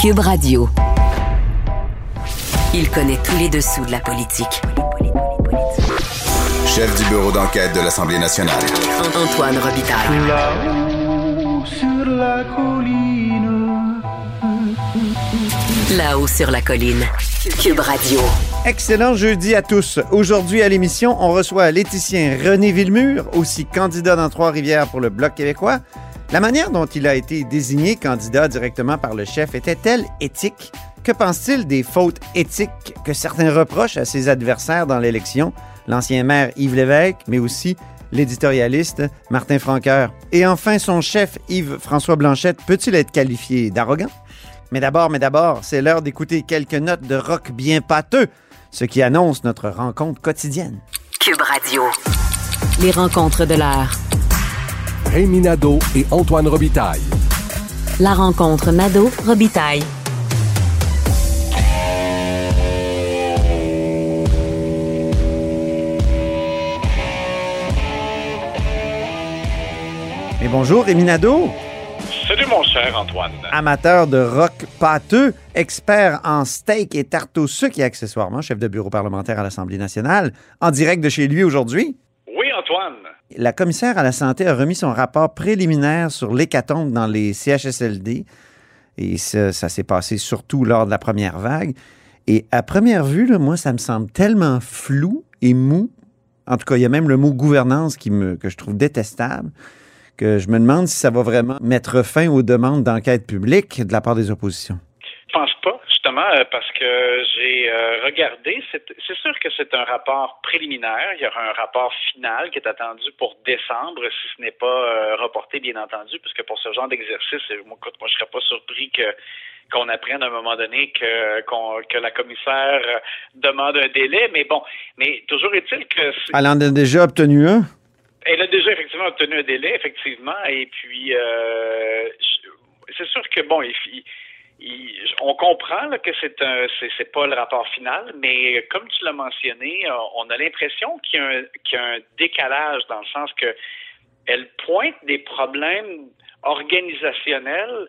Cube Radio. Il connaît tous les dessous de la politique. Chef du bureau d'enquête de l'Assemblée nationale. Antoine Robitaille. Là-haut sur la colline. Là-haut sur la colline. Cube Radio. Excellent jeudi à tous. Aujourd'hui à l'émission, on reçoit l'éthicien René Villemur, aussi candidat dans Trois-Rivières pour le Bloc québécois. La manière dont il a été désigné candidat directement par le chef était-elle éthique? Que pense-t-il des fautes éthiques que certains reprochent à ses adversaires dans l'élection? L'ancien maire Yves Lévesque, mais aussi l'éditorialiste Martin Franqueur. Et enfin, son chef Yves-François Blanchette peut-il être qualifié d'arrogant? Mais d'abord, mais d'abord, c'est l'heure d'écouter quelques notes de rock bien pâteux, ce qui annonce notre rencontre quotidienne. Cube Radio. Les rencontres de l'heure. Rémi Nadeau et Antoine Robitaille. La rencontre Nadeau-Robitaille. Mais bonjour, Rémi Nadeau, Salut mon cher Antoine. amateur de rock pâteux, expert en steak et tarte au sucre et accessoirement chef de bureau parlementaire à l'Assemblée nationale, en direct de chez lui aujourd'hui. Oui Antoine. La commissaire à la santé a remis son rapport préliminaire sur l'hécatombe dans les CHSLD. Et ça, s'est passé surtout lors de la première vague. Et à première vue, moi, ça me semble tellement flou et mou. En tout cas, il y a même le mot gouvernance qui que je trouve détestable, que je me demande si ça va vraiment mettre fin aux demandes d'enquête publique de la part des oppositions. Justement, euh, parce que j'ai euh, regardé. C'est sûr que c'est un rapport préliminaire. Il y aura un rapport final qui est attendu pour décembre, si ce n'est pas euh, reporté, bien entendu, puisque pour ce genre d'exercice, moi, écoute, moi, je serais pas surpris que qu'on apprenne à un moment donné que que la commissaire demande un délai. Mais bon, mais toujours est-il que Elle en a déjà obtenu un? Elle a déjà effectivement obtenu un délai, effectivement, et puis euh, c'est sûr que bon, il, on comprend là, que c'est un, c'est, pas le rapport final, mais comme tu l'as mentionné, euh, on a l'impression qu'il y a un, qu'il y a un décalage dans le sens que elle pointe des problèmes organisationnels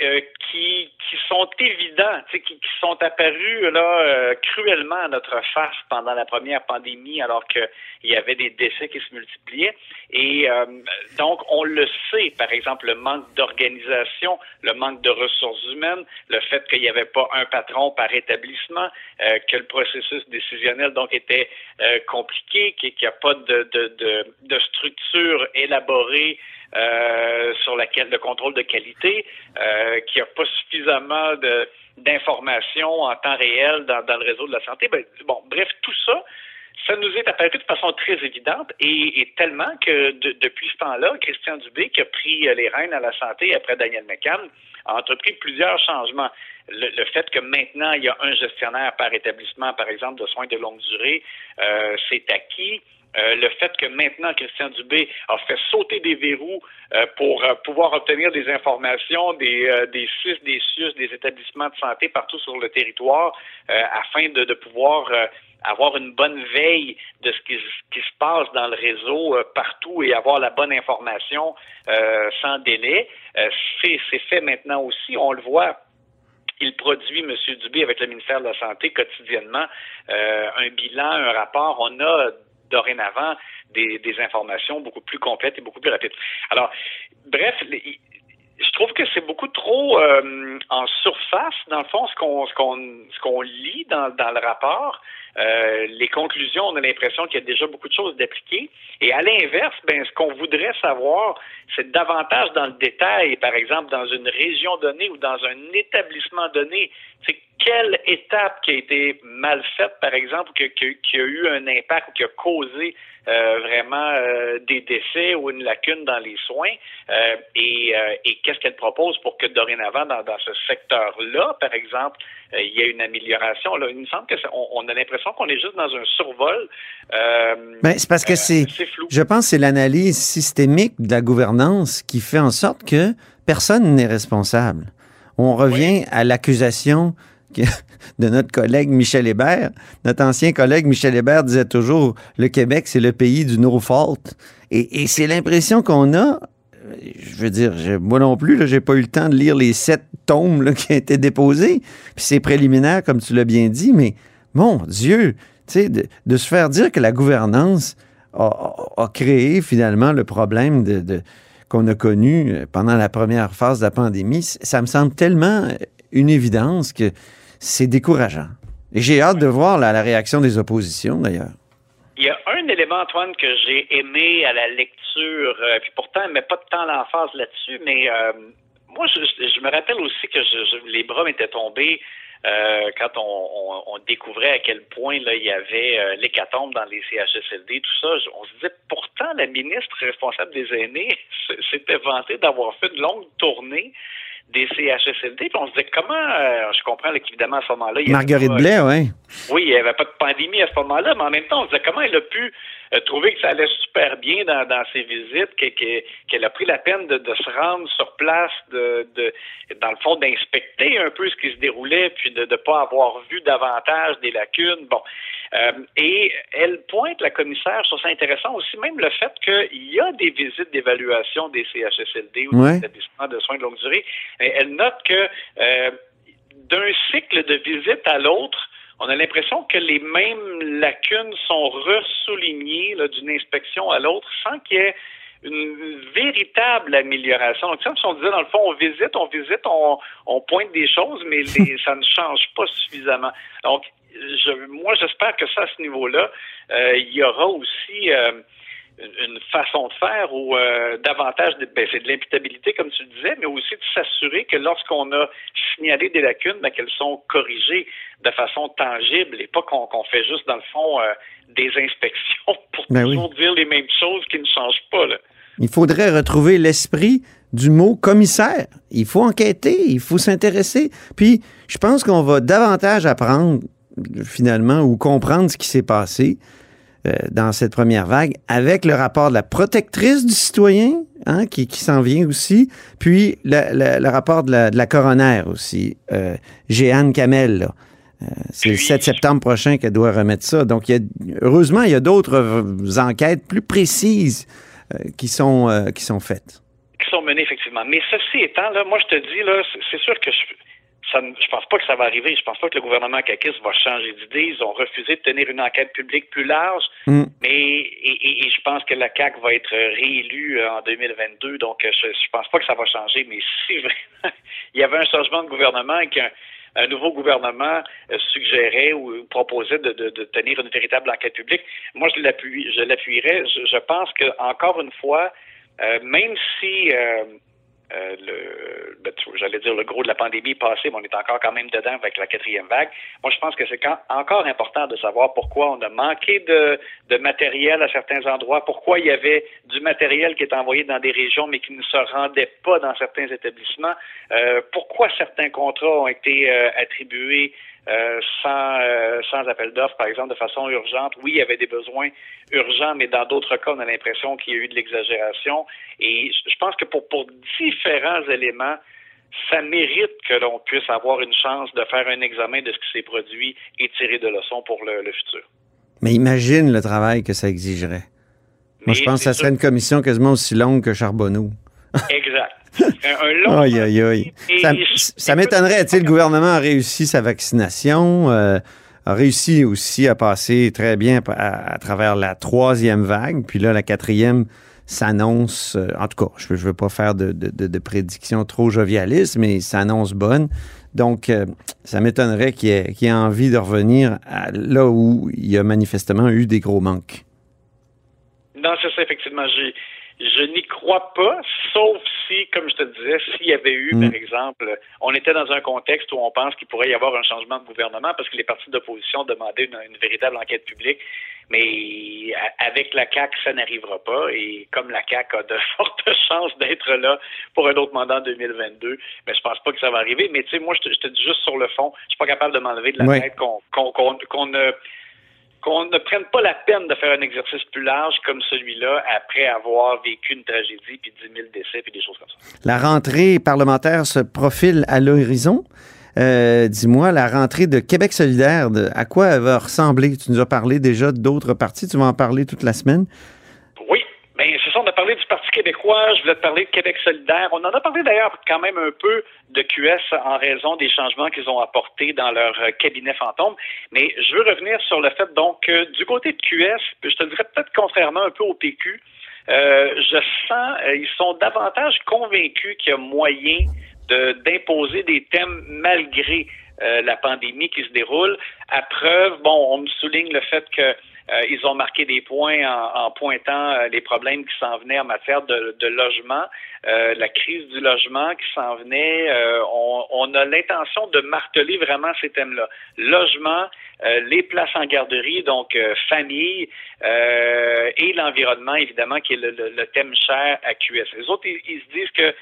euh, qui, qui sont évidents, qui, qui sont apparus là euh, cruellement à notre face pendant la première pandémie, alors qu'il y avait des décès qui se multipliaient. Et euh, donc, on le sait, par exemple, le manque d'organisation, le manque de ressources humaines, le fait qu'il n'y avait pas un patron par établissement, euh, que le processus décisionnel donc était euh, compliqué, qu'il n'y a pas de, de, de, de structure élaborée euh, sur laquelle le contrôle de qualité, euh, qu'il n'y a pas suffisamment de d'informations en temps réel dans, dans le réseau de la santé. Ben, bon, bref, tout ça, ça nous est apparu de façon très évidente et, et tellement que de- depuis ce temps-là, Christian Dubé, qui a pris les rênes à la santé après Daniel McCann, a entrepris plusieurs changements. Le, le fait que maintenant, il y a un gestionnaire par établissement, par exemple, de soins de longue durée, euh, c'est acquis. Euh, le fait que maintenant Christian Dubé a fait sauter des verrous euh, pour euh, pouvoir obtenir des informations des, des des CIUS, des établissements de santé partout sur le territoire afin de, pouvoir avoir une bonne veille de ce qui, se passe dans le réseau partout et avoir la bonne information sans délai. C'est fait maintenant aussi. On le voit il produit, M. Dubé, avec le ministère de la Santé quotidiennement, un bilan, un rapport. On a dorénavant des, informations beaucoup plus complètes et beaucoup plus rapides. Alors, bref, je trouve que c'est beaucoup trop euh, en surface, dans le fond, ce qu'on lit dans, dans le rapport. Euh, les conclusions, on a l'impression qu'il y a déjà beaucoup de choses d'appliquer. Et à l'inverse, ben, ce qu'on voudrait savoir, c'est davantage dans le détail, par exemple, dans une région donnée ou dans un établissement donné, c'est quelle étape qui a été mal faite, par exemple, que- qui a eu un impact ou qui a causé euh, vraiment euh, des décès ou une lacune dans les soins et, qu'est-ce qu'elle propose pour que dorénavant, dans, ce secteur-là, par exemple, il y ait une amélioration? Là, il me semble que ça- on, on a l'impression qu'on est juste dans un survol. Euh, Ben, c'est parce que euh, c'est, flou. je pense, que c'est l'analyse systémique de la gouvernance qui fait en sorte que personne n'est responsable. On revient à l'accusation de notre collègue Michel Hébert. Notre ancien collègue Michel Hébert disait toujours le Québec, c'est le pays du no fault. Et, et c'est l'impression qu'on a je veux dire, moi non plus, là, j'ai pas eu le temps de lire les sept tomes là, qui ont été déposés. Puis c'est préliminaire, comme tu l'as bien dit, mais mon Dieu, tu sais, de, de se faire dire que la gouvernance a, a- a créé finalement le problème de, de- qu'on a connu euh, pendant la première phase de la pandémie, ça me semble tellement euh, une évidence que c'est décourageant. Et j'ai hâte de voir la, la réaction des oppositions, d'ailleurs. Il y a un élément, Antoine, que j'ai aimé à la lecture, euh, puis pourtant, elle met pas de temps l'emphase là-dessus, mais euh, moi, je, je me rappelle aussi que je, je- les bras m'étaient tombés euh, quand on, on- on découvrait à quel point là, il y avait euh, l'hécatombe dans les CHSLD, tout ça. On se disait, pourtant, la ministre responsable des aînés s'était vantée d'avoir fait une longue tournée des CHSLD, puis on se disait, comment, euh, je comprends qu'évidemment, à ce moment-là, il y avait Marguerite pas- Blais, oui. oui, il n'y avait pas de pandémie à ce moment-là, mais en même temps, on se disait comment elle a pu euh, trouver que ça allait super bien dans, dans ses visites, que- que- qu'elle a pris la peine de, de se rendre sur place, de, de dans le fond, d'inspecter un peu ce qui se déroulait, puis de ne pas avoir vu davantage des lacunes. Bon. Euh, et elle pointe, la commissaire, trouve ça intéressant aussi, même le fait qu'il y a des visites d'évaluation des CHSLD ou Ouais. des établissements de soins de longue durée. Elle note que euh, d'un cycle de visite à l'autre, on a l'impression que les mêmes lacunes sont ressoulignées là, d'une inspection à l'autre sans qu'il y ait une véritable amélioration. Donc, comme si on disait, dans le fond, on visite, on visite, on, on pointe des choses, mais les- ça ne change pas suffisamment. Donc, je, moi, j'espère que ça, à ce niveau-là, euh, il y aura aussi euh, une façon de faire où euh, davantage, de, ben, c'est de l'imputabilité, comme tu le disais, mais aussi de s'assurer que lorsqu'on a signalé des lacunes, ben, qu'elles sont corrigées de façon tangible et pas qu'on fait juste, dans le fond, euh, des inspections pour Ben oui. toujours dire les mêmes choses qui ne changent pas. Là. Il faudrait retrouver l'esprit du mot commissaire. Il faut enquêter, il faut s'intéresser. Puis, je pense qu'on va davantage apprendre, finalement, ou comprendre ce qui s'est passé euh, dans cette première vague avec le rapport de la protectrice du citoyen, hein, qui, qui s'en vient aussi, puis la- la- le rapport de la, de la coroner aussi, euh, Jeanne Kamel. là. Euh, c'est le Puis- 7 septembre prochain qu'elle doit remettre ça. Donc, il y a, heureusement, il y a d'autres euh, enquêtes plus précises euh, qui, sont, euh, qui sont faites. qui sont menées effectivement. Mais ceci étant, là, moi je te dis là, c'est- c'est sûr que je, ça, ne- je pense pas que ça va arriver. Je pense pas que le gouvernement caquiste va changer d'idée. Ils ont refusé de tenir une enquête publique plus large. Mm. Mais et, et- et je pense que la CAC va être réélue euh, en 2022. Donc euh, je, je pense pas que ça va changer. Mais si vraiment il y avait un changement de gouvernement et qu'un un nouveau gouvernement euh, suggérait ou proposait de, de- de tenir une véritable enquête publique, moi je l'appuie, je l'appuierais. Je, je pense que encore une fois, euh, même si euh, euh, le, ben, j'allais dire le gros de la pandémie est passé, mais on est encore quand même dedans avec la quatrième vague. Moi, je pense que c'est encore important de savoir pourquoi on a manqué de, de matériel à certains endroits, pourquoi il y avait du matériel qui est envoyé dans des régions mais qui ne se rendait pas dans certains établissements, euh, pourquoi certains contrats ont été euh, attribués euh, sans, euh, sans appel d'offres, par exemple, de façon urgente. Oui, il y avait des besoins urgents, mais dans d'autres cas, on a l'impression qu'il y a eu de l'exagération. Et je pense que pour, pour différents éléments, ça mérite que l'on puisse avoir une chance de faire un examen de ce qui s'est produit et tirer de leçons pour le, le futur. Mais imagine le travail que ça exigerait. Moi, je pense que ça serait une commission quasiment aussi longue que Charbonneau. Exact. Un, un long Aïe, aïe, aïe. Et- Ça, m'étonnerait. Tu sais, le gouvernement a réussi sa vaccination, euh, a réussi aussi à passer très bien à, à travers la troisième vague. Puis là, la quatrième s'annonce, euh, en tout cas, je ne veux pas faire de, de, de, de prédictions trop jovialistes, mais s'annonce bonne. Donc, euh, ça m'étonnerait qu'il ait- envie de revenir à là où il y a manifestement eu des gros manques. Non, c'est ça, effectivement. Je, je n'y crois pas, sauf si, comme je te disais, s'il y avait eu, par exemple, on était dans un contexte où on pense qu'il pourrait y avoir un changement de gouvernement parce que les partis d'opposition demandaient une, une véritable enquête publique. Mais avec la CAQ, ça n'arrivera pas. Et comme la CAQ a de fortes chances d'être là pour un autre mandat en 2022, mais je pense pas que ça va arriver. Mais tu sais, moi, je te, je te dis juste sur le fond, je suis pas capable de m'enlever de la Oui. tête qu'on ne qu'on ne prenne pas la peine de faire un exercice plus large comme celui-là après avoir vécu une tragédie, puis 10 000 décès, puis des choses comme ça. La rentrée parlementaire se profile à l'horizon. Euh, Dis-moi, la rentrée de Québec solidaire, à quoi elle va ressembler? Tu nous as parlé déjà d'autres partis, tu vas en parler toute la semaine. Oui, bien, c'est ça, on a parlé du Parti québécois je voulais te parler de Québec solidaire. On en a parlé d'ailleurs quand même un peu de QS en raison des changements qu'ils ont apportés dans leur euh, cabinet fantôme. Mais je veux revenir sur le fait, donc, euh, du côté de QS, je te dirais peut-être contrairement un peu au PQ, euh, je sens, ils sont davantage convaincus qu'il y a moyen d'imposer des thèmes malgré la pandémie qui se déroule. À preuve, bon, on me souligne le fait que euh, ils ont marqué des points en, en pointant euh, les problèmes qui s'en venaient en matière de, de logement, euh, la crise du logement qui s'en venait. On, on, a l'intention de marteler vraiment ces thèmes-là. Logement, les places en garderie, donc famille, et l'environnement, évidemment, qui est le, le, le, thème cher à QS. Les autres, ils, ils se disent que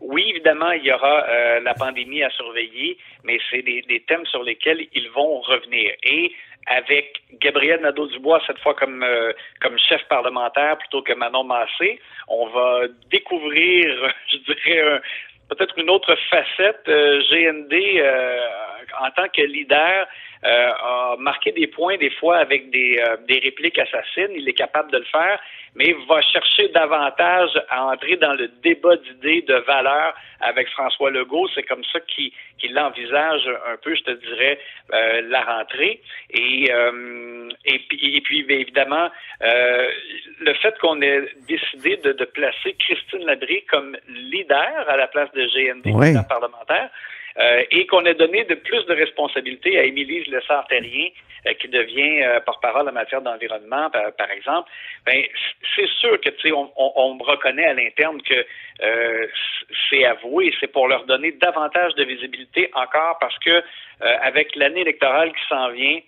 oui, évidemment, il y aura euh, la pandémie à surveiller, mais c'est des, des, thèmes sur lesquels ils vont revenir. Et avec Gabriel Nadeau-Dubois, cette fois comme, euh, comme chef parlementaire plutôt que Manon Massé, on va découvrir, je dirais, peut-être une autre facette. Euh, GND, en tant que leader, a marqué des points des fois avec des, des répliques assassines. Il est capable de le faire mais va chercher davantage à entrer dans le débat d'idées, de valeurs avec François Legault. C'est comme ça qu'il qu envisage un peu, je te dirais, euh, la rentrée. Et, euh, et, puis, et puis, bien évidemment, euh, le fait qu'on ait décidé de, de, placer Christine Labrie comme leader à la place de GND, oui. parlementaire, euh, et qu'on ait donné de plus de responsabilités à Émilie Lessard-Terrien, euh, qui devient euh, porte-parole en matière d'environnement, par, exemple, ben c'est sûr que tu sais, on, on, on, reconnaît à l'interne que c'est avoué, c'est pour leur donner davantage de visibilité encore parce que avec l'année électorale qui s'en vient,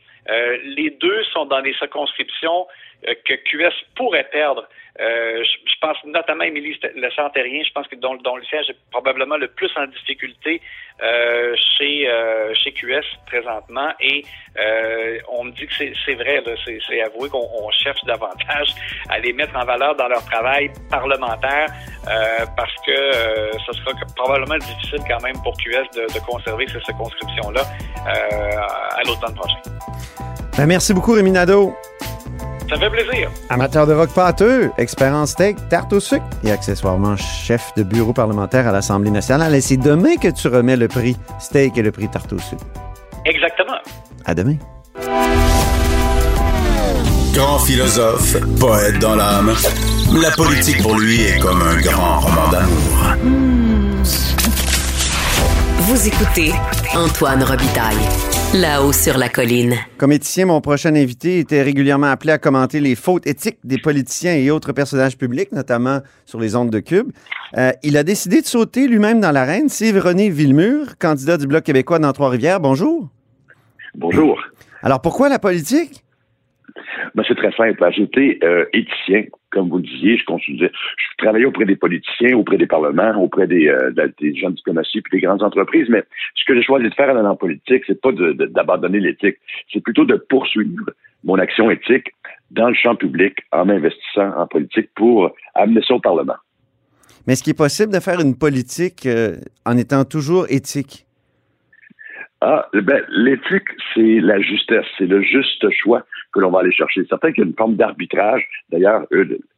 les deux sont dans des circonscriptions que QS pourrait perdre. Euh, je, je, pense notamment à Émilie Le Santérien, je pense que dont, dont, le siège est probablement le plus en difficulté euh, chez euh, chez QS présentement. Et euh, on me dit que c'est vrai, c'est avoué qu'on cherche davantage à les mettre en valeur dans leur travail parlementaire euh, parce que ce sera probablement difficile quand même pour QS de, de conserver ces circonscriptions-là à l'automne prochain. Ben, merci beaucoup, Rémi Nadeau. Ça fait plaisir. Amateur de rock pâteux, expert en steak, tarte au sucre et accessoirement chef de bureau parlementaire à l'Assemblée nationale. Et c'est demain que tu remets le prix steak et le prix tarte au sucre. Exactement. À demain. Grand philosophe, poète dans l'âme, la politique pour lui est comme un grand roman d'amour. Vous écoutez Antoine Robitaille. Là-haut sur la colline. Comme éthicien, mon prochain invité était régulièrement appelé à commenter les fautes éthiques des politiciens et autres personnages publics, notamment sur les ondes de Cube. Euh, il a décidé de sauter lui-même dans l'arène. C'est René Villemur, candidat du Bloc québécois dans Trois-Rivières. Bonjour. Bonjour. Alors, pourquoi la politique? Ben, c'est très simple. J'étais euh, éthicien, comme vous le disiez. Je, consultais, je travaillais auprès des politiciens, auprès des parlements, auprès des, euh, des gens de diplomatie puis des grandes entreprises. Mais ce que j'ai choisi de faire dans la politique, c'est pas d'abandonner l'éthique. C'est plutôt de poursuivre mon action éthique dans le champ public en m'investissant en politique pour amener ça au Parlement. Mais est-ce qu'il est possible de faire une politique euh, en étant toujours éthique? Ah, ben, l'éthique, c'est la justesse, c'est le juste choix que l'on va aller chercher. C'est certain qu'il y a une forme d'arbitrage. D'ailleurs,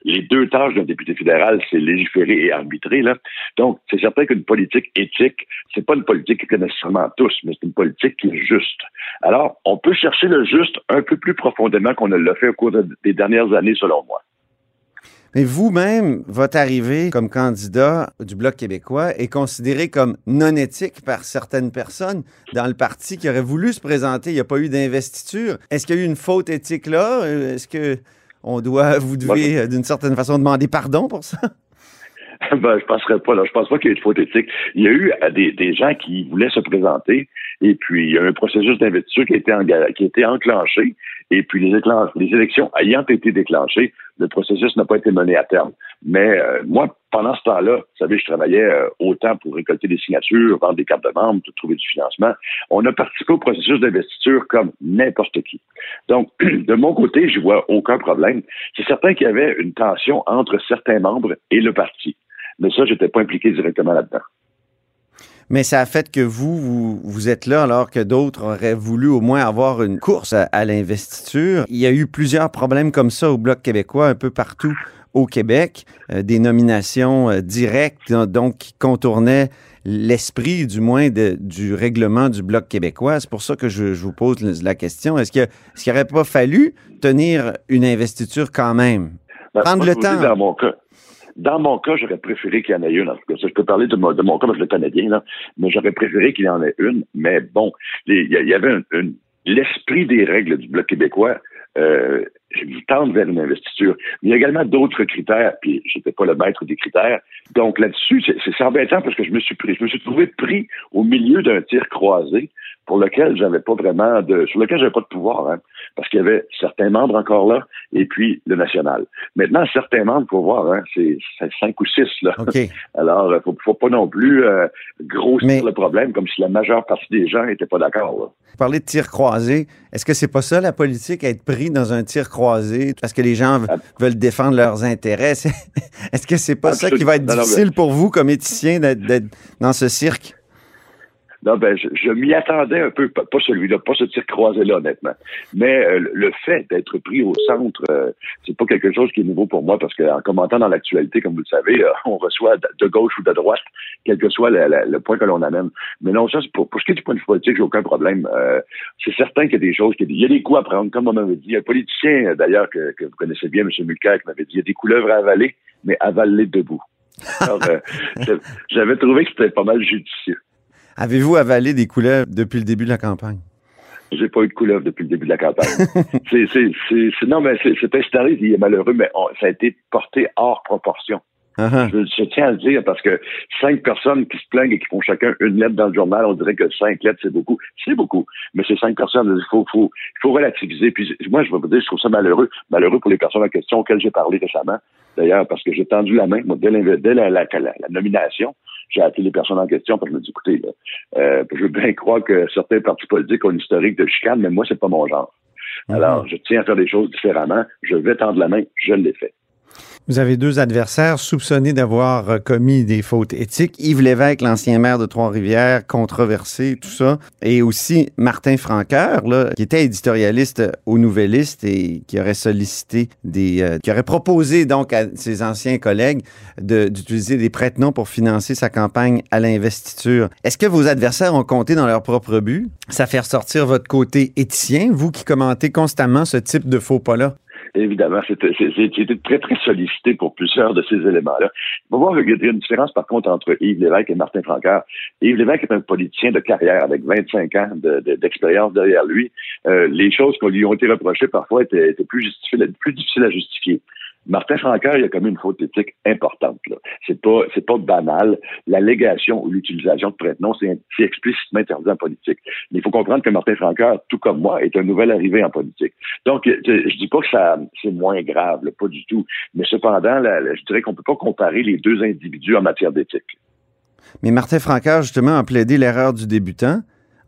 les deux tâches d'un député fédéral, c'est légiférer et arbitrer. Là. Donc, c'est certain qu'une politique éthique, c'est pas une politique que nécessairement tous, mais c'est une politique qui est juste. Alors, on peut chercher le juste un peu plus profondément qu'on ne l'a fait au cours des dernières années, selon moi. Mais vous-même, votre arrivée comme candidat du Bloc québécois est considérée comme non éthique par certaines personnes dans le parti qui auraient voulu se présenter. Il n'y a pas eu d'investiture. Est-ce qu'il y a eu une faute éthique là? Est-ce que on doit, vous devez, d'une certaine façon, demander pardon pour ça? ben, je penserais pas, là. Je pense pas qu'il y ait eu de faute éthique. Il y a eu des, des gens qui voulaient se présenter, et puis il y a eu un processus d'investiture qui a été, en, qui a été enclenché, et puis les, élections ayant été déclenchées, le processus n'a pas été mené à terme. Mais euh, moi, pendant ce temps-là, vous savez, je travaillais euh, autant pour récolter des signatures, vendre des cartes de membres, trouver du financement. On a participé au processus d'investiture comme n'importe qui. Donc, de mon côté, je vois aucun problème. C'est certain qu'il y avait une tension entre certains membres et le parti. Mais ça, je n'étais pas impliqué directement là-dedans. Mais ça a fait que vous, vous, vous êtes là alors que d'autres auraient voulu au moins avoir une course à, à l'investiture. Il y a eu plusieurs problèmes comme ça au Bloc québécois, un peu partout au Québec, euh, des nominations euh, directes, donc qui contournaient l'esprit, du moins, de- du règlement du Bloc québécois. C'est pour ça que je, je vous pose la question. Est-ce qu'il n'aurait pas fallu tenir une investiture quand même? Ben, Prendre le temps. Dans mon cas, dans mon cas, j'aurais préféré qu'il y en ait une. En tout je peux parler de mon, cas, parce que je le connais bien, là, mais j'aurais préféré qu'il y en ait une. Mais bon, il y, avait un- une- l'esprit des règles du Bloc québécois. Euh, tente vers une investiture. Il y a également d'autres critères, puis j'étais pas le maître des critères. Donc là-dessus, c'est embêtant parce que je me suis pris, je me suis trouvé pris au milieu d'un tir croisé pour lequel j'avais pas vraiment de, sur lequel j'avais pas de pouvoir, hein, parce qu'il y avait certains membres encore là, et puis le national. Maintenant, certains membres, faut voir, hein, c'est cinq ou six là. OK. Alors, il faut, faut pas non plus euh, grossir Mais- le problème comme si la majeure partie des gens étaient pas d'accord. Vous parlez de tir croisé. Est-ce que c'est pas ça la politique, être pris dans un tir croisé parce que les gens Ah. veulent défendre leurs intérêts? Est-ce que c'est pas ça qui va être difficile pour vous comme éthicien d'être dans ce cirque? Non, ben, je, je m'y attendais un peu, pas, celui-là, pas ce tir croisé-là, honnêtement. Mais euh, le fait d'être pris au centre, euh, c'est pas quelque chose qui est nouveau pour moi, parce qu'en commentant dans l'actualité, comme vous le savez, euh, on reçoit de, gauche ou de droite, quel que soit le, le- point que l'on amène. Mais non, ça, pour, pour ce qui est du point de vue politique, j'ai aucun problème. Euh, c'est certain qu'il y a des choses, qu'il y a des- il y a des coups à prendre, comme on m'avait dit. Un politicien, euh, d'ailleurs, que, que vous connaissez bien, M. Mulcair, qui m'avait dit, il y a des couleuvres à avaler, mais avaler debout. J'avais trouvé que c'était pas mal judicieux. Avez-vous avalé des couleurs depuis le début de la campagne? J'ai pas eu de couleuvre depuis le début de la campagne. c'est, c'est, c'est, c'est- non, mais c'est, installé, il est malheureux, mais on- ça a été porté hors proportion. Ah. Je, je tiens à le dire parce que cinq personnes qui se plaignent et qui font chacun une lettre dans le journal, on dirait que cinq lettres, c'est beaucoup. C'est beaucoup. Mais c'est cinq personnes, il faut, faut, il faut relativiser. Puis moi, je vais vous dire, je trouve ça malheureux. Malheureux pour les personnes en question auxquelles j'ai parlé récemment. D'ailleurs, parce que j'ai tendu la main, moi, dès, dès la, la- la- la nomination, j'ai appelé les personnes en question parce que je me dis, écoutez, là, euh, je veux bien croire que certains partis politiques ont une historique de chicane, mais moi, c'est pas mon genre. Alors, je tiens à faire des choses différemment. Je vais tendre la main. Je l'ai fait. Vous avez deux adversaires soupçonnés d'avoir euh, commis des fautes éthiques. Yves Lévesque, l'ancien maire de Trois-Rivières, controversé, tout ça. Et aussi Martin Franqueur, qui était éditorialiste au Nouvelliste et qui aurait sollicité des... euh, qui aurait proposé donc à ses anciens collègues d'utiliser des prête-noms pour financer sa campagne à l'investiture. Est-ce que vos adversaires ont compté dans leur propre but? Ça fait ressortir votre côté éthicien, vous qui commentez constamment ce type de faux pas-là? Évidemment, c'était très, très sollicité pour plusieurs de ces éléments-là. Il faut voir qu'il y a une différence, par contre, entre Yves Lévesque et Martin Francaire. Yves Lévesque est un politicien de carrière avec 25 ans de- de- d'expérience derrière lui. Euh, les choses qui lui ont été reprochées parfois étaient, étaient plus, plus difficiles à justifier. Martin Francaire, il a commis une faute éthique importante. C'est pas, c'est pas banal. L'allégation ou l'utilisation de prête-noms, c'est c'est explicitement interdit en politique. Mais il faut comprendre que Martin Francaire, tout comme moi, est un nouvel arrivé en politique. Donc, euh, je dis pas que ça c'est moins grave, pas du tout. Mais cependant, je dirais qu'on peut pas comparer les deux individus en matière d'éthique. Mais Martin Francaire, justement, a plaidé l'erreur du débutant.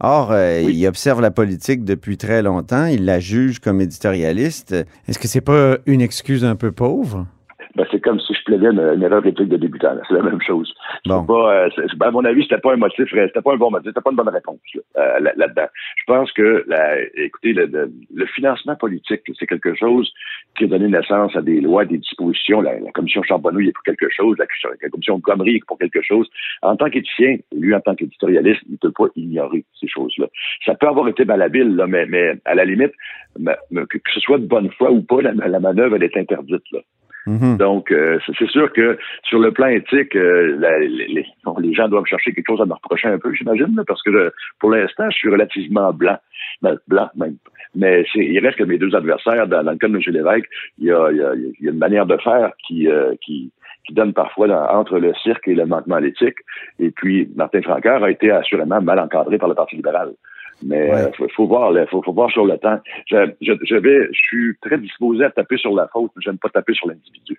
Or, euh, Oui. il observe la politique depuis très longtemps, il la juge comme éditorialiste. Est-ce que c'est pas une excuse un peu pauvre? Ben, c'est comme si je plaidais une, une erreur éthique de débutant. là. C'est la même chose. C'est Bon. pas, euh, ben, à mon avis, c'était pas un motif, c'était pas un bon motif, c'était pas une bonne réponse là, euh, là- là-dedans. Je pense que, la, écoutez, le, le- le financement politique, c'est quelque chose qui a donné naissance à des lois, des dispositions. La, la commission Charbonneau est pour quelque chose, la, la commission Gomery est pour quelque chose. En tant qu'éthicien, lui, en tant qu'éditorialiste, il ne peut pas ignorer ces choses-là. Ça peut avoir été malhabile, là, mais, mais à la limite, que ce soit de bonne foi ou pas, la, la manœuvre, elle est interdite. Là. Mhm. Donc, euh, c'est sûr que sur le plan éthique, euh, les, gens doivent chercher quelque chose à me reprocher un peu, j'imagine, parce que je- pour l'instant, je suis relativement blanc, Ben, blanc même. Mais il reste que mes deux adversaires, dans, le cas de M. Lévesque, il y a, y a- y a une manière de faire qui, euh, qui, qui donne parfois entre le cirque et le manquement à l'éthique. Et puis, Martin Francaire a été assurément mal encadré par le Parti libéral. Mais Ouais. euh, faut, faut voir, faut, faut voir sur le temps. Je, je, je vais, je suis très disposé à taper sur la faute, mais j'aime pas taper sur l'individu.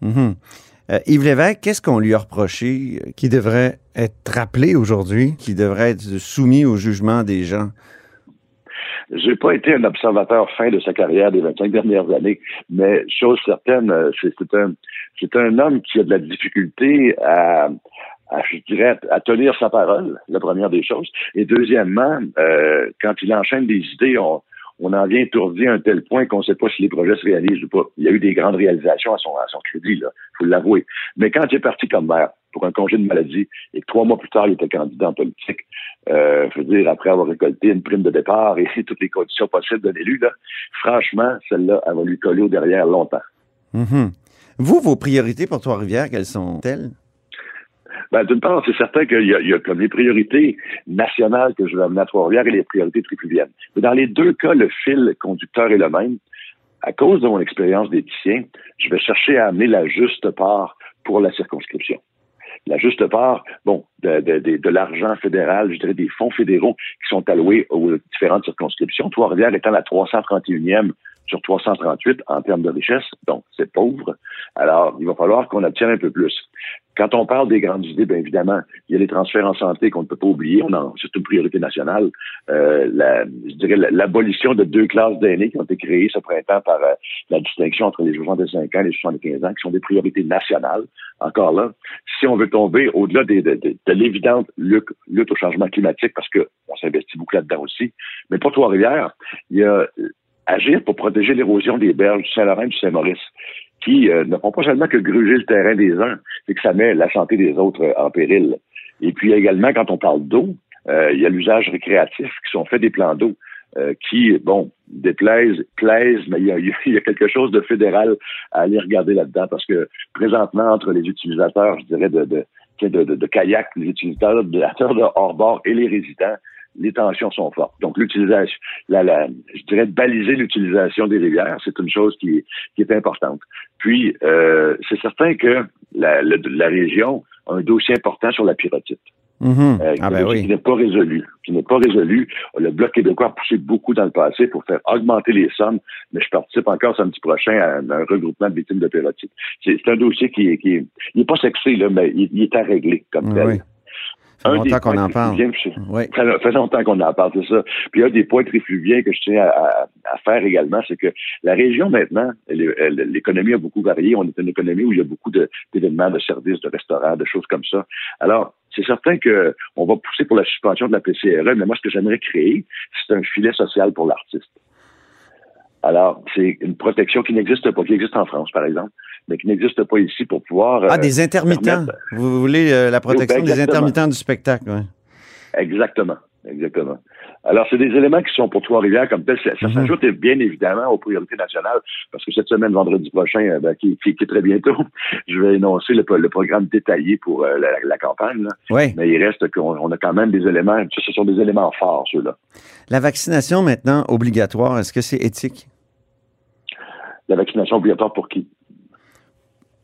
Mhm. Euh, Yves Lévesque, qu'est-ce qu'on lui a reproché euh, qui devrait être rappelé aujourd'hui, qui devrait être soumis au jugement des gens? J'ai pas été un observateur fin de sa carrière des 25 dernières années, mais chose certaine, c'est c'est un, c'est un homme qui a de la difficulté à, à, je dirais, à tenir sa parole, la première des choses. Et deuxièmement, euh, quand il enchaîne des idées, on, en vient étourdi à un tel point qu'on ne sait pas si les projets se réalisent ou pas. Il y a eu des grandes réalisations à son, à son crédit, là, faut l'avouer. Mais quand il est parti comme maire pour un congé de maladie et que trois mois plus tard, il était candidat en politique, euh, je veux dire, après avoir récolté une prime de départ et toutes les conditions possibles d'un élu, là, franchement, celle-là, elle va lui coller au derrière longtemps. Mhm. Vous, vos priorités pour Trois-Rivières, quelles sont-elles? Ben, D'une part, c'est certain qu'il y, y a comme les priorités nationales que je vais amener à Trois-Rivières et les priorités tripuliennes. Mais dans les deux cas, le fil conducteur est le même. À cause de mon expérience d'éthicien, je vais chercher à amener la juste part pour la circonscription. La juste part, bon, de, de, de, de l'argent fédéral, je dirais des fonds fédéraux qui sont alloués aux différentes circonscriptions. Trois-Rivières étant la 331e sur 338 en termes de richesse, donc c'est pauvre. Alors, il va falloir qu'on obtienne un peu plus. Quand on parle des grandes idées, bien évidemment, il y a les transferts en santé qu'on ne peut pas oublier. On en, c'est une priorité nationale. Euh, la, je dirais la- l'abolition de deux classes d'aînés qui ont été créées ce printemps par euh, la distinction entre les 65 ans et les 75 ans, qui sont des priorités nationales. Encore là, si on veut tomber au-delà des- de, de- de l'évidente lutte, lutte au changement climatique, parce que on s'investit beaucoup là-dedans aussi, mais pour Trois-Rivières, il y a agir pour protéger l'érosion des berges du Saint-Laurent et du Saint-Maurice qui euh, ne font pas seulement que gruger le terrain des uns, c'est que ça met la santé des autres euh, en péril. Et puis également, quand on parle d'eau, euh, il y a l'usage récréatif qui sont faits des plans d'eau euh, qui, bon, déplaisent, plaisent, mais il y, a, y a quelque chose de fédéral à aller regarder là-dedans parce que présentement, entre les utilisateurs, je dirais, de, de, de, de, de kayak, les utilisateurs de, de hors-bord et les résidents, les tensions sont fortes. Donc, l'utilisation, la, la, je dirais, de baliser l'utilisation des rivières, c'est une chose qui, est- qui est importante. Puis, euh, c'est certain que la, la, la région a un dossier important sur la pyrotite, Mhm. euh, Ah qui- ben qui oui. n'est pas résolu. Qui n'est pas résolu. Le Bloc québécois a poussé beaucoup dans le passé pour faire augmenter les sommes, mais je participe encore samedi prochain à un, un regroupement de victimes de pyrotite. C'est un dossier qui est, qui est, il est pas sexy, là, mais il, il est à régler comme Oui, tel. oui. Fait Un longtemps qu'on en parle. Oui. ça fait longtemps qu'on en parle, c'est ça. Puis un des points trifluviens que je tiens à, à- à faire également, c'est que la région maintenant, l'économie a beaucoup varié. On est une économie où il y a beaucoup de- d'événements, de, services, de restaurants, de choses comme ça. Alors, c'est certain que on va pousser pour la suspension de la PCRE, mais moi, ce que j'aimerais créer, c'est un filet social pour l'artiste. Alors, c'est une protection qui n'existe pas, qui existe en France, par exemple, mais qui n'existe pas ici pour pouvoir... Ah, euh, des intermittents. permettre- Vous voulez euh, la protection Ben, des intermittents du spectacle, oui. Exactement. Exactement. Alors, c'est des éléments qui sont pour Trois-Rivières comme tel. Ça, ça Mhm. s'ajoute bien évidemment aux priorités nationales, parce que cette semaine, vendredi prochain, euh, ben, qui, qui, qui est très bientôt, je vais énoncer le, le programme détaillé pour euh, la, la campagne. là. Oui. Mais il reste qu'on on a quand même des éléments, ce sont des éléments forts, ceux-là. La vaccination maintenant obligatoire, est-ce que c'est éthique? La vaccination obligatoire pour qui?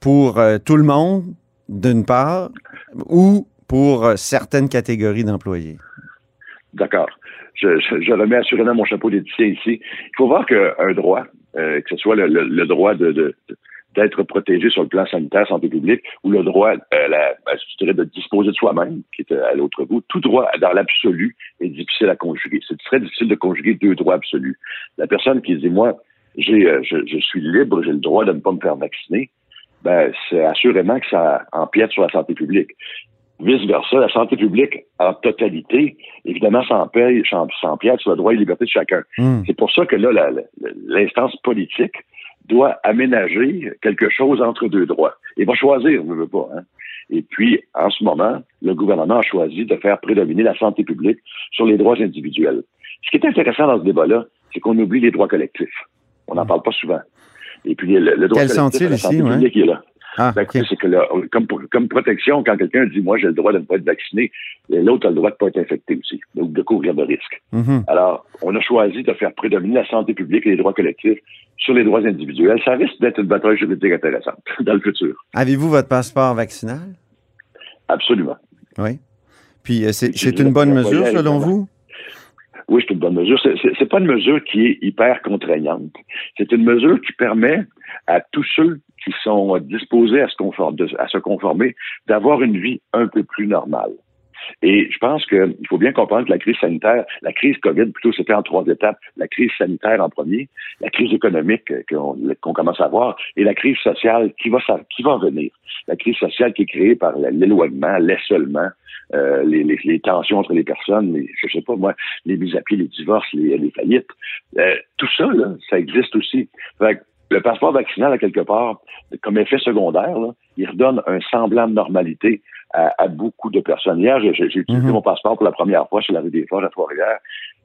Pour euh, tout le monde, d'une part, ou pour euh, certaines catégories d'employés? D'accord. Je, remets assurément mon chapeau d'éthicien ici. Il faut voir qu'un droit, euh, que ce soit le, droit d'être protégé sur le plan sanitaire, santé publique, ou le droit, la, ben, de disposer de soi-même, qui est à l'autre bout, tout droit dans l'absolu est difficile à conjuguer. C'est très difficile de conjuguer deux droits absolus. La personne qui dit, moi, j'ai, je, je suis libre, j'ai le droit de ne pas me faire vacciner, ben, c'est assurément que ça empiète sur la santé publique. Vice-versa, la santé publique en totalité, évidemment, s'empiète sur le droit et liberté de chacun. Hmm. C'est pour ça que là, la- la- l'instance politique doit aménager quelque chose entre deux droits. Et va choisir, ne veut pas. Hein? Et puis, en ce moment, le gouvernement a choisi de faire prédominer la santé publique sur les droits individuels. Ce qui est intéressant dans ce débat-là, c'est qu'on oublie les droits collectifs. On n'en parle pas souvent. Et puis, le, le droit Quels collectif sont-ils à la ici, ouais? publique est là. Ah, Ben, c'est que là, comme, protection, quand quelqu'un dit moi j'ai le droit de ne pas être vacciné, et l'autre a le droit de ne pas être infecté aussi, donc de courir de risques. Mhm. Alors, on a choisi de faire prédominer la santé publique et les droits collectifs sur les droits individuels. Ça risque d'être une bataille juridique intéressante dans le futur. Avez-vous votre passeport vaccinal? Absolument. Oui. Puis euh, c'est, une bonne mesure selon vous? Oui, c'est une bonne mesure. C'est, pas une mesure qui est hyper contraignante. C'est une mesure qui permet à tous ceux qui sont disposés à se conformer, à se conformer d'avoir une vie un peu plus normale. Et je pense qu'il faut bien comprendre que la crise sanitaire, la crise COVID, plutôt, c'était en trois étapes. La crise sanitaire en premier, la crise économique qu'on commence à voir, et la crise sociale qui va, qui va venir. La crise sociale qui est créée par l'éloignement, l'isolement, euh, les, les, les, tensions entre les personnes, les, je sais pas moi, les mises à pied, les divorces, les, les faillites. Euh, tout ça, là, ça existe aussi. Le passeport vaccinal, à quelque part, comme effet secondaire, là, il redonne un semblant de normalité à, à beaucoup de personnes. Hier, j'ai utilisé mm-hmm. mon passeport pour la première fois sur la rue des Forges à Trois-Rivières.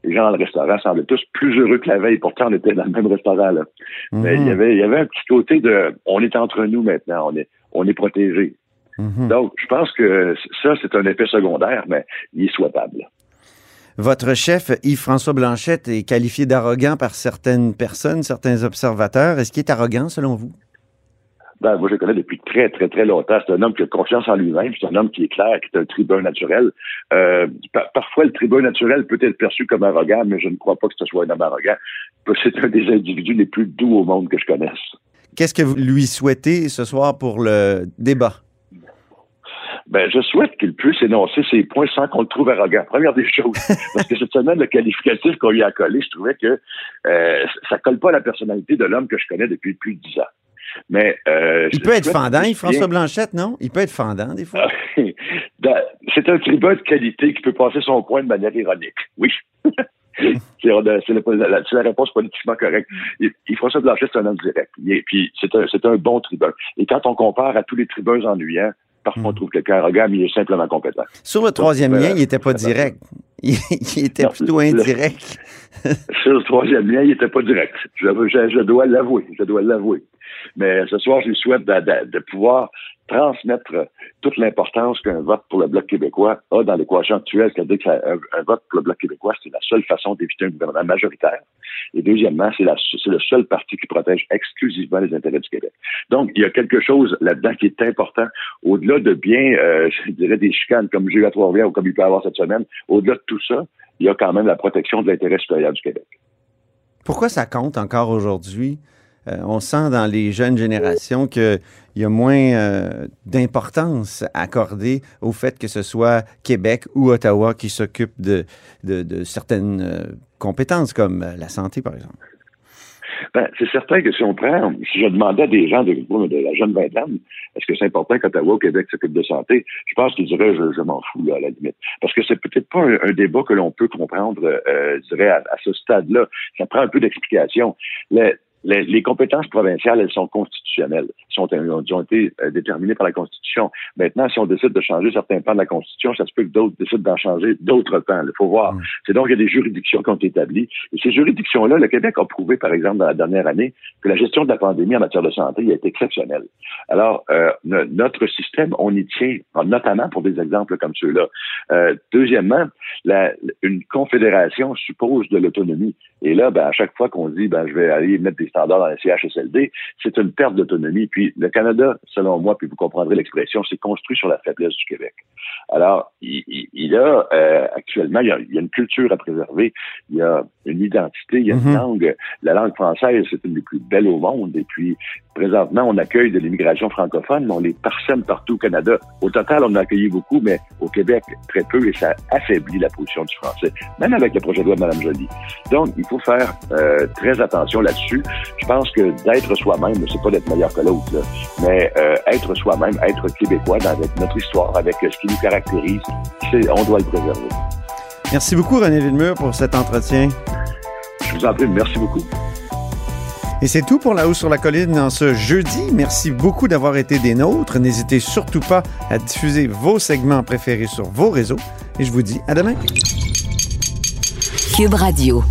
Les gens dans le restaurant semblaient tous plus heureux que la veille. Pourtant, on était dans le même restaurant. Là. Mais il y, avait, il y avait un petit côté de on est entre nous maintenant, on est, on est. Mm-hmm. Donc, je pense que ça, c'est un effet secondaire, mais il est souhaitable. Votre chef, Yves-François Blanchette, est qualifié d'arrogant par certaines personnes, certains observateurs. Est-ce qu'il est arrogant selon vous? Ben, moi, je le connais depuis très, très, très longtemps. C'est un homme qui a confiance en lui-même. C'est un homme qui est clair, qui est un tribun naturel. Euh, parfois, le tribun naturel peut être perçu comme arrogant, mais je ne crois pas que ce soit un homme arrogant. C'est un des individus les plus doux au monde que je connaisse. Qu'est-ce que vous lui souhaitez ce soir pour le débat? Ben, je souhaite qu'il puisse énoncer ses points sans qu'on le trouve arrogant. Première des choses. Parce que cette semaine, le qualificatif qu'on lui a collé, je trouvais que euh, ça colle pas à la personnalité de l'homme que je connais depuis plus de dix ans. Mais euh, il peut être fendant, François Blanchette, non? Il peut être fendant des fois. Ben, c'est un tribun de qualité qui peut passer son point de manière ironique. Oui. c'est la, la, réponse politiquement correcte. Il, François Blanchette, c'est un homme direct. puis c'est un, un bon tribun. Et quand on compare à tous les tribuns ennuyants, Parfois, on hmm. trouve quelqu'un arrogant, mais il est simplement compétent. Sur le troisième lien, il n'était pas direct. Il, était plutôt indirect. sur le troisième lien, il n'était pas direct. Je, je dois l'avouer. Je dois l'avouer. Mais ce soir, je lui souhaite de, de pouvoir transmettre toute l'importance qu'un vote pour le Bloc québécois a dans l'équation actuelle, c'est-à-dire qu'un vote pour le Bloc québécois, c'est la seule façon d'éviter un gouvernement majoritaire. Et deuxièmement, c'est le seul parti qui protège exclusivement les intérêts du Québec. Donc, il y a quelque chose là-dedans qui est important, au-delà de bien, euh, je dirais, des chicanes comme j'ai eu à Trois-Rivières ou comme il peut y avoir cette semaine, au-delà de tout ça, il y a quand même la protection de l'intérêt supérieur du Québec. Pourquoi ça compte encore aujourd'hui? Euh, on sent dans les jeunes générations qu'il y a moins euh, d'importance accordée au fait que ce soit Québec ou Ottawa qui s'occupent de, certaines euh, compétences, comme la santé, par exemple. Ben, c'est certain que si on prend, si je demandais à des gens de, la jeune vingtaine, est-ce que c'est important qu'Ottawa ou Québec s'occupe de santé, je pense qu'ils diraient je, m'en fous à la limite. Parce que c'est peut-être pas un, débat que l'on peut comprendre, je dirais, à ce stade-là. Ça prend un peu d'explication les, compétences provinciales, elles sont constitutionnelles, sont, ont été euh, déterminées par la Constitution. Maintenant, si on décide de changer certains pans de la Constitution, ça se peut que d'autres décident d'en changer d'autres pans. Il faut voir. Mm. C'est donc il y a des juridictions qui ont été établies. Et ces juridictions-là, le Québec a prouvé, par exemple, dans la dernière année, que la gestion de la pandémie en matière de santé a été exceptionnelle. Alors, euh, notre système, on y tient, notamment pour des exemples comme ceux-là. Euh, deuxièmement, la, une confédération suppose de l'autonomie. Et là, ben, à chaque fois qu'on dit, ben, je vais aller mettre des standards dans la CHSLD, c'est une perte d'autonomie. Puis le Canada, selon moi, puis vous comprendrez l'expression, c'est construit sur la faiblesse du Québec. Alors, il, y a euh, actuellement, il y a, une culture à préserver, il y a une identité, il y a une mm-hmm. langue. La langue française, c'est une des plus belles au monde. Et puis, présentement, on accueille de l'immigration francophone, mais on les parsème partout au Canada. Au total, on a accueilli beaucoup, mais au Québec, très peu, et ça affaiblit la position du français, même avec le projet de loi de Mme Joly. Donc, il faut faire euh, très attention là-dessus. Je pense que d'être soi-même, c'est pas d'être meilleur que l'autre, mais euh, être soi-même, être québécois dans notre histoire, avec ce qui nous caractérise, on doit le préserver. Merci beaucoup, René Villemur, pour cet entretien. Je vous en prie, merci beaucoup. Et c'est tout pour La Haut sur la Colline en ce jeudi. Merci beaucoup d'avoir été des nôtres. N'hésitez surtout pas à diffuser vos segments préférés sur vos réseaux. Et je vous dis à demain. Cube Radio.